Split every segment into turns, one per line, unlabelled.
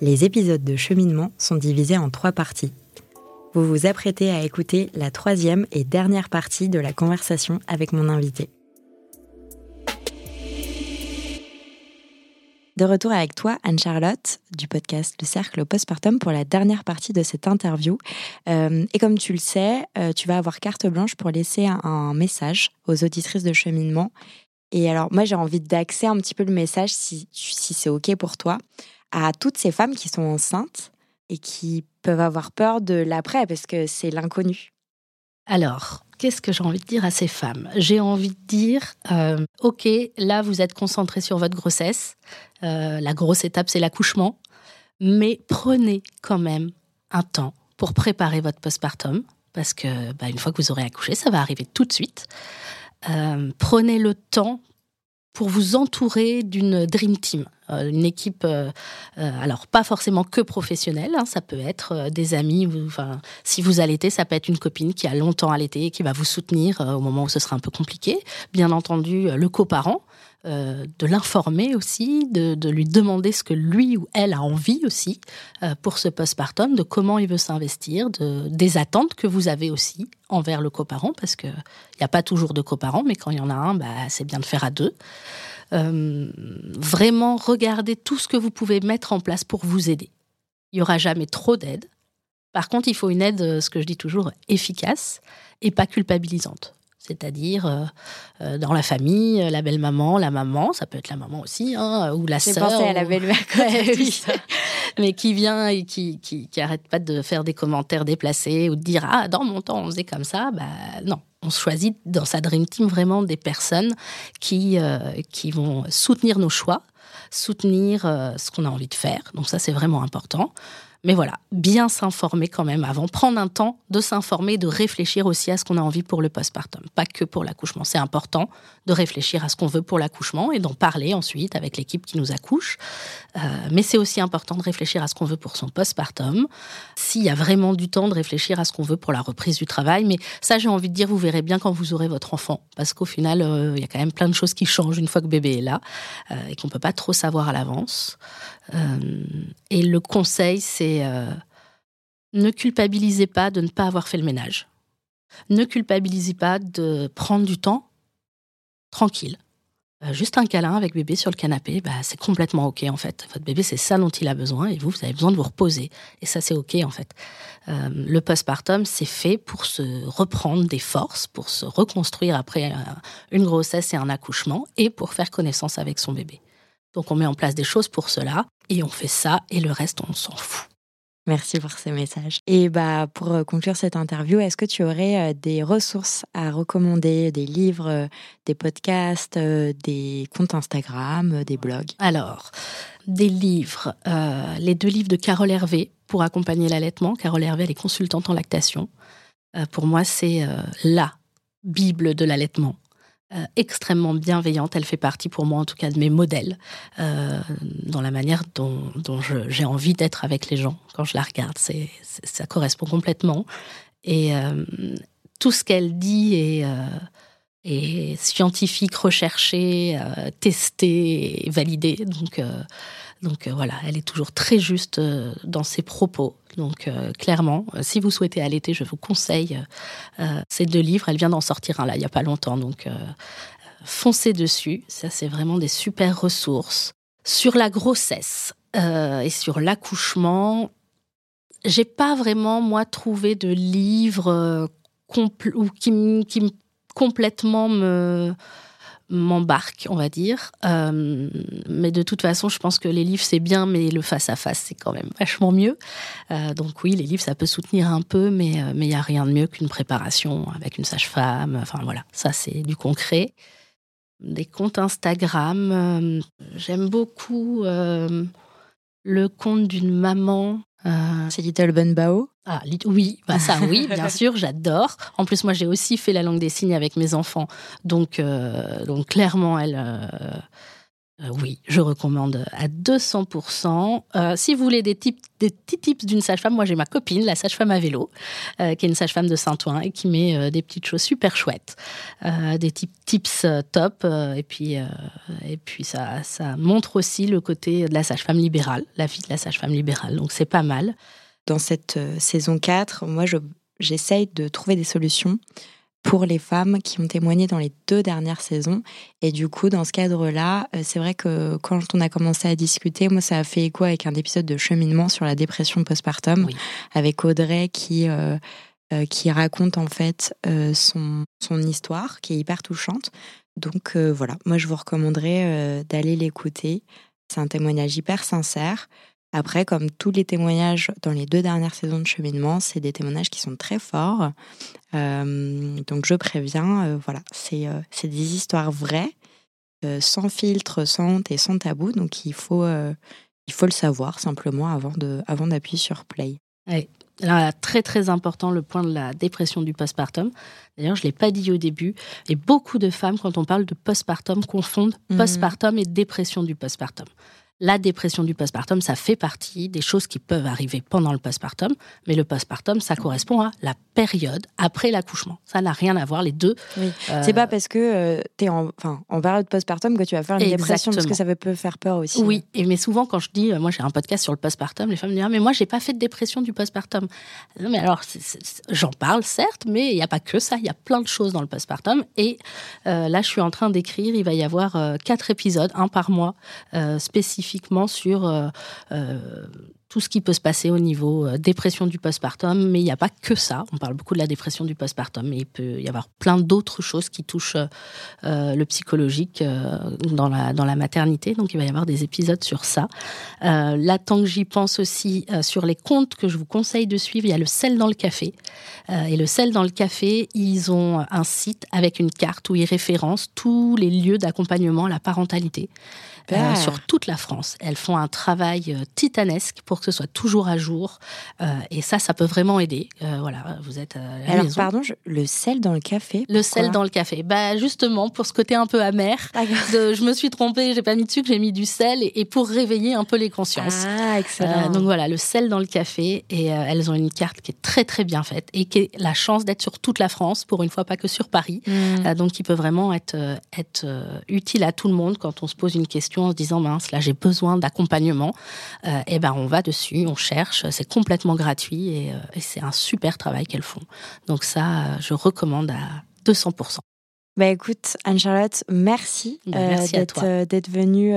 Les épisodes de cheminement sont divisés en trois parties. Vous vous apprêtez à écouter la troisième et dernière partie de la conversation avec mon invité. De retour avec toi, Anne-Charlotte, du podcast Le Cercle Postpartum, pour la dernière partie de cette interview. Euh, et comme tu le sais, euh, tu vas avoir carte blanche pour laisser un message aux auditrices de cheminement. Et alors, moi, j'ai envie d'axer un petit peu le message, si, si c'est OK pour toi, à toutes ces femmes qui sont enceintes et qui peuvent avoir peur de l'après, parce que c'est l'inconnu.
Alors, qu'est-ce que j'ai envie de dire à ces femmes? J'ai envie de dire, euh, ok, là vous êtes concentré sur votre grossesse, euh, la grosse étape c'est l'accouchement, mais prenez quand même un temps pour préparer votre postpartum, parce que bah, une fois que vous aurez accouché, ça va arriver tout de suite. Euh, prenez le temps pour vous entourer d'une dream team, euh, une équipe, euh, euh, alors pas forcément que professionnelle, hein, ça peut être des amis, ou, enfin, si vous allaitez, ça peut être une copine qui a longtemps allaité et qui va vous soutenir au moment où ce sera un peu compliqué. Bien entendu, le coparent, euh, de l'informer aussi, de, lui demander ce que lui ou elle a envie aussi euh, pour ce postpartum, de comment il veut s'investir, de, des attentes que vous avez aussi envers le coparent, parce qu'il n'y a pas toujours de coparent, mais quand il y en a un, bah, c'est bien de faire à deux. Euh, vraiment regarder tout ce que vous pouvez mettre en place pour vous aider. Il n'y aura jamais trop d'aide. Par contre, il faut une aide, ce que je dis toujours, efficace et pas culpabilisante c'est-à-dire euh, euh, dans la famille, la belle-maman, la maman, ça peut être la maman aussi, hein, ou la sœur.
pensé à la belle-mère.
mais qui vient et qui, qui, qui, arrête pas de faire des commentaires déplacés ou de dire ah dans mon temps on faisait comme ça, bah non. On choisit dans sa dream team vraiment des personnes qui euh, qui vont soutenir nos choix, soutenir ce qu'on a envie de faire. Donc ça c'est vraiment important. Mais voilà, bien s'informer quand même avant, prendre un temps de s'informer, de réfléchir aussi à ce qu'on a envie pour le postpartum, pas que pour l'accouchement. C'est important de réfléchir à ce qu'on veut pour l'accouchement et d'en parler ensuite avec l'équipe qui nous accouche. Euh, mais c'est aussi important de réfléchir à ce qu'on veut pour son postpartum. S'il y a vraiment du temps de réfléchir à ce qu'on veut pour la reprise du travail, mais ça j'ai envie de dire, vous verrez bien quand vous aurez votre enfant, parce qu'au final, euh, il y a quand même plein de choses qui changent une fois que bébé est là euh, et qu'on peut pas trop savoir à l'avance. Et le conseil, c'est euh, ne culpabilisez pas de ne pas avoir fait le ménage. Ne culpabilisez pas de prendre du temps tranquille. Euh, juste un câlin avec bébé sur le canapé, bah, c'est complètement OK en fait. Votre bébé, c'est ça dont il a besoin et vous, vous avez besoin de vous reposer. Et ça, c'est OK en fait. Euh, le postpartum, c'est fait pour se reprendre des forces, pour se reconstruire après une grossesse et un accouchement et pour faire connaissance avec son bébé. Donc on met en place des choses pour cela et on fait ça et le reste, on s'en fout.
Merci pour ces messages. Et bah, pour euh, conclure cette interview, est-ce que tu aurais euh, des ressources à recommander, des livres, euh, des podcasts, des comptes Instagram, des blogs?
Alors, des livres. les deux livres de Carole Hervé pour accompagner l'allaitement. Carole Hervé, elle est consultante en lactation. pour moi, c'est la Bible de l'allaitement. Euh, extrêmement bienveillante. Elle fait partie pour moi en tout cas de mes modèles euh, dans la manière dont, j'ai envie d'être avec les gens quand je la regarde. Ça correspond complètement. Et euh, tout ce qu'elle dit est, est scientifique, recherché, testé, validé. Donc donc euh, voilà, elle est toujours très juste euh, dans ses propos. Donc euh, clairement, si vous souhaitez allaiter, je vous conseille ces deux livres. Elle vient d'en sortir un là, il n'y a pas longtemps. Donc foncez dessus. Ça, c'est vraiment des super ressources. Sur la grossesse et sur l'accouchement, j'ai pas vraiment, moi, trouvé de livre qui, qui complètement me m'embarque, on va dire. Euh, mais de toute façon, je pense que les livres, c'est bien, mais le face-à-face, c'est quand même vachement mieux. Euh, donc oui, les livres, ça peut soutenir un peu, mais euh, il n'y a rien de mieux qu'une préparation avec une sage-femme. Enfin voilà, ça, c'est du concret. Des comptes Instagram. J'aime beaucoup le compte d'une maman
c'est Little Bun Bao
ah, oui, bah ça oui, bien sûr, j'adore. En plus, moi, j'ai aussi fait la langue des signes avec mes enfants, donc, euh, donc clairement, elle, euh, Euh, oui, je recommande à 200%. Euh, si vous voulez des, tips, des petits tips d'une sage-femme, moi j'ai ma copine, la sage-femme à vélo, qui est une sage-femme de Saint-Ouen et qui met des petites choses super chouettes, des tips top. et puis, et puis ça, ça montre aussi le côté de la sage-femme libérale, la vie de la sage-femme libérale. Donc c'est pas mal.
Dans cette saison 4, moi j'essaye de trouver des solutions pour les femmes qui ont témoigné dans les deux dernières saisons. Et du coup, dans ce cadre-là, euh, c'est vrai que quand on a commencé à discuter, moi, ça a fait écho avec un épisode de cheminement sur la dépression postpartum, avec Audrey qui, euh, euh, qui raconte en fait son, son histoire, qui est hyper touchante. Donc voilà, moi, je vous recommanderais d'aller l'écouter. C'est un témoignage hyper sincère. Après, comme tous les témoignages dans les deux dernières saisons de cheminement, c'est des témoignages qui sont très forts. Euh, donc je préviens, euh, voilà, euh, c'est des histoires vraies, sans filtre, sans honte et sans tabou. Donc il faut, il faut le savoir simplement avant d'appuyer avant sur play.
Là, très très important le point de la dépression du postpartum. D'ailleurs, je ne l'ai pas dit au début, et beaucoup de femmes, quand on parle de postpartum, confondent mmh. postpartum et dépression du postpartum. La dépression du postpartum, ça fait partie des choses qui peuvent arriver pendant le postpartum, mais le postpartum, ça correspond à la période après l'accouchement. Ça n'a rien à voir, les deux.
Oui. Euh, c'est pas parce que euh, tu es en, enfin, en période postpartum que tu vas faire une dépression, parce que ça peut faire peur aussi.
Oui, et, mais souvent, quand je dis, euh, moi j'ai un podcast sur le postpartum, les femmes me disent, ah, mais moi j'ai pas fait de dépression du postpartum. Non, mais alors, j'en parle, certes, mais il n'y a pas que ça, il y a plein de choses dans le postpartum. Et là, je suis en train d'écrire, il va y avoir quatre épisodes, un par mois, spécifiques sur euh, euh, tout ce qui peut se passer au niveau euh, dépression du postpartum, mais il n'y a pas que ça. On parle beaucoup de la dépression du postpartum, mais il peut y avoir plein d'autres choses qui touchent le psychologique dans, la, dans la maternité. Donc il va y avoir des épisodes sur ça. là, tant que j'y pense aussi, sur les comptes que je vous conseille de suivre, il y a le sel dans le café. et le sel dans le café, ils ont un site avec une carte où ils référencent tous les lieux d'accompagnement à la parentalité. Euh, sur toute la France. Elles font un travail euh, titanesque pour que ce soit toujours à jour. Euh, et ça, ça peut vraiment aider. voilà, vous êtes à la
Alors, pardon, le sel dans le café
Le sel dans le café. Bah, justement, pour ce côté un peu amer. je me suis trompée, j'ai pas mis de sucre, j'ai mis du sel et, pour réveiller un peu les consciences.
Ah, excellent.
donc voilà, le sel dans le café. Et elles ont une carte qui est très, très bien faite et qui est la chance d'être sur toute la France, pour une fois, pas que sur Paris. Hmm. donc, qui peut vraiment être, être utile à tout le monde quand on se pose une question en se disant mince là j'ai besoin d'accompagnement, et euh, eh ben on va dessus, on cherche, c'est complètement gratuit et, euh, c'est un super travail qu'elles font. Donc ça, euh, je recommande à 200%.
Bah écoute, Anne-Charlotte, merci,
bah, merci
d'être venue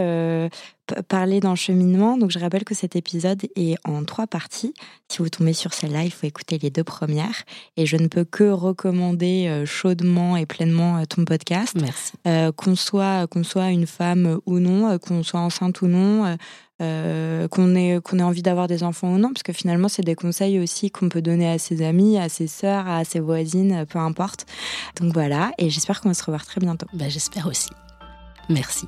parler d'encheminement. Donc, je rappelle que cet épisode est en trois parties. Si vous tombez sur celle-là, il faut écouter les deux premières. Et je ne peux que recommander euh, chaudement et pleinement euh, ton podcast.
Merci.
Euh, qu'on soit, qu'on soit une femme ou non, qu'on soit enceinte ou non, qu'on ait, qu'on ait envie d'avoir des enfants ou non, parce que finalement, c'est des conseils aussi qu'on peut donner à ses amis, à ses sœurs, à ses voisines, peu importe. Donc voilà, et j'espère qu'on va se revoir très bientôt.
Ben, j'espère aussi. Merci.